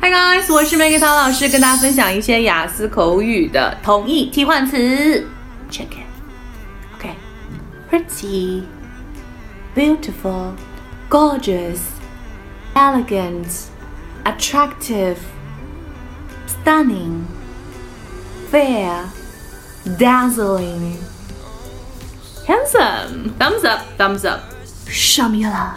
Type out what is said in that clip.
Hi guys，我是 Maggie 涛老师，跟大家分享一些雅思口语的同义替换词。Check it. Okay. Pretty, beautiful, gorgeous, elegant, attractive, stunning, fair, dazzling, handsome. Thumbs up, thumbs up. Show me your love.